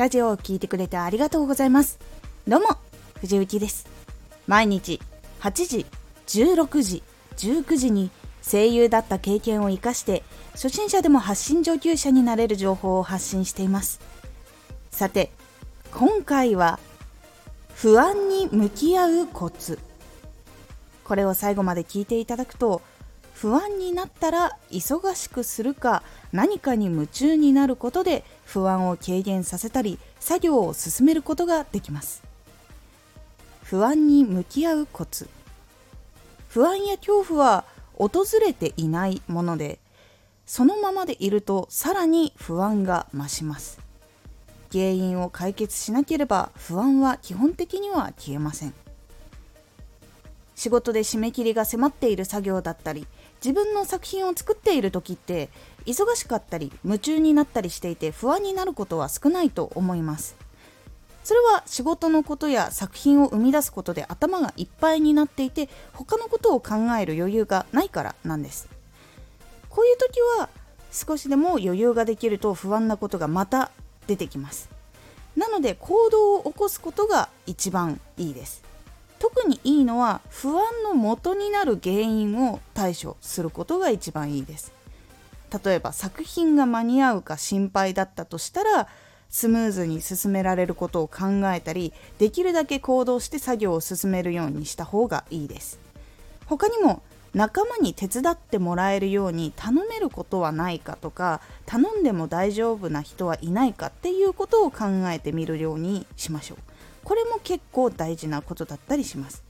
ラジオを聴いてくれてありがとうございます。どうも藤幸です。毎日8時16時19時に声優だった経験を生かして初心者でも発信上級者になれる情報を発信しています。さて今回は不安に向き合うコツ。これを最後まで聞いていただくと不安になったら忙しくするか何かに夢中になることで不安を軽減させたり作業を進めることができます。不安に向き合うコツ。不安や恐怖は訪れていないものでそのままでいるとさらに不安が増します。原因を解決しなければ不安は基本的には消えません。仕事で締め切りが迫っている作業だったり自分の作品を作っている時って忙しかったり夢中になったりしていて不安になることは少ないと思います。それは仕事のことや作品を生み出すことで頭がいっぱいになっていて他のことを考える余裕がないからなんです。こういう時は少しでも余裕ができると不安なことがまた出てきます。なので行動を起こすことが一番いいです。特にいいのは不安の元になる原因を対処することが一番いいです。例えば作品が間に合うか心配だったとしたらスムーズに進められることを考えたりできるだけ行動して作業を進めるようにした方がいいです。他にも仲間に手伝ってもらえるように頼めることはないかとか頼んでも大丈夫な人はいないかっていうことを考えてみるようにしましょう。これも結構大事なことだったりします。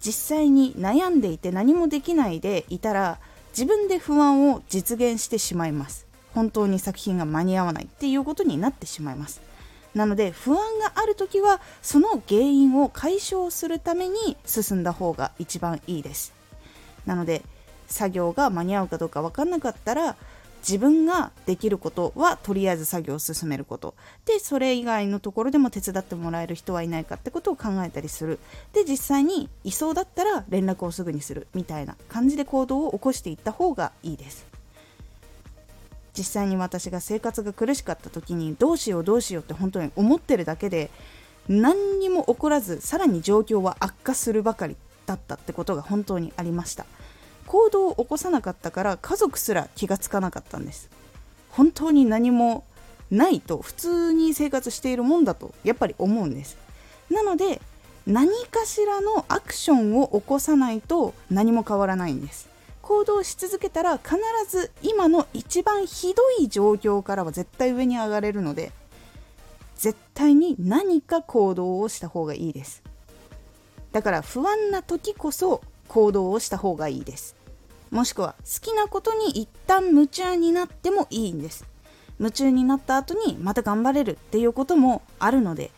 実際に悩んでいて何もできないでいたら自分で不安を実現してしまいます。本当に作品が間に合わないっていうことになってしまいます。なので不安がある時はその原因を解消するために進んだ方が一番いいです。なので作業が間に合うかどうか分かんなかったら自分ができることはとりあえず作業を進めること。でそれ以外のところでも手伝ってもらえる人はいないかってことを考えたりする。で実際にいそうだったら連絡をすぐにするみたいな感じで行動を起こしていった方がいいです。実際に私が生活が苦しかった時にどうしようどうしようって本当に思ってるだけで何にも起こらずさらに状況は悪化するばかりだったってことが本当にありました。行動を起こさなかったから家族すら気がつかなかったんです。本当に何もないと普通に生活しているもんだとやっぱり思うんです。なので何かしらのアクションを起こさないと何も変わらないんです。行動し続けたら必ず今の一番ひどい状況からは絶対上に上がれるので絶対に何か行動をした方がいいです。だから不安な時こそ行動をした方がいいです。もしくは好きなことに一旦夢中になってもいいんです。夢中になった後にまた頑張れるっていうこともあるので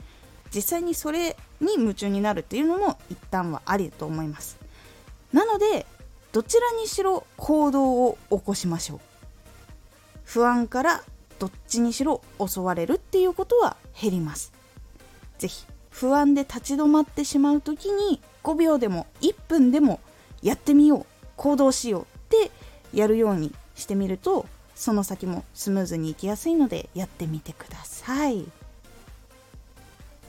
実際にそれに夢中になるっていうのも一旦はありだと思います。なのでどちらにしろ行動を起こしましょう。不安からどっちにしろ襲われるっていうことは減ります。是非不安で立ち止まってしまう時に5秒でも1分でもやってみよう。行動しようってやるようにしてみるとその先もスムーズにいきやすいのでやってみてください。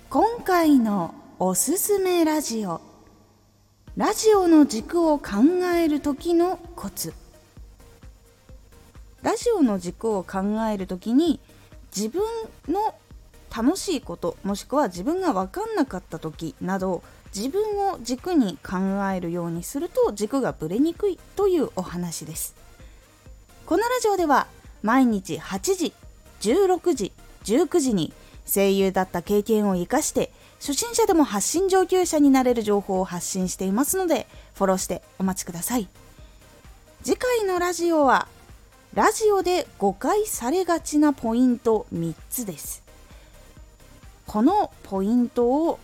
今回のおすすめラジオ。ラジオの軸を考える時のコツ。ラジオの軸を考える時に自分の楽しいこともしくは自分が分かんなかった時など自分を軸に考えるようにすると軸がぶれにくいというお話です。このラジオでは毎日8時16時19時に声優だった経験を生かして初心者でも発信上級者になれる情報を発信していますのでフォローしてお待ちください。次回のラジオはラジオで誤解されがちなポイント3つです。このポイントを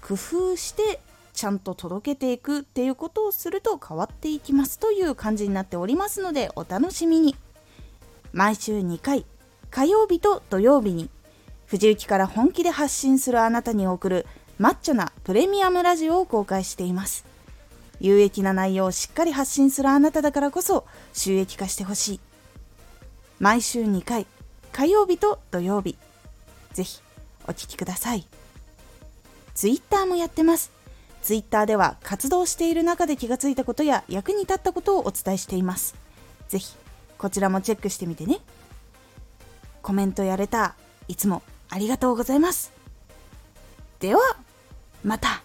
工夫してちゃんと届けていくっていうことをすると変わっていきますという感じになっておりますのでお楽しみに。毎週2回火曜日と土曜日に藤雪から本気で発信するあなたに送るマッチョなプレミアムラジオを公開しています。有益な内容をしっかり発信するあなただからこそ収益化してほしい。毎週2回火曜日と土曜日。ぜひお聴きください。Twitter もやってます。Twitter では活動している中で気がついたことや役に立ったことをお伝えしています。ぜひこちらもチェックしてみてね。コメントやれたいつもありがとうございます。では、また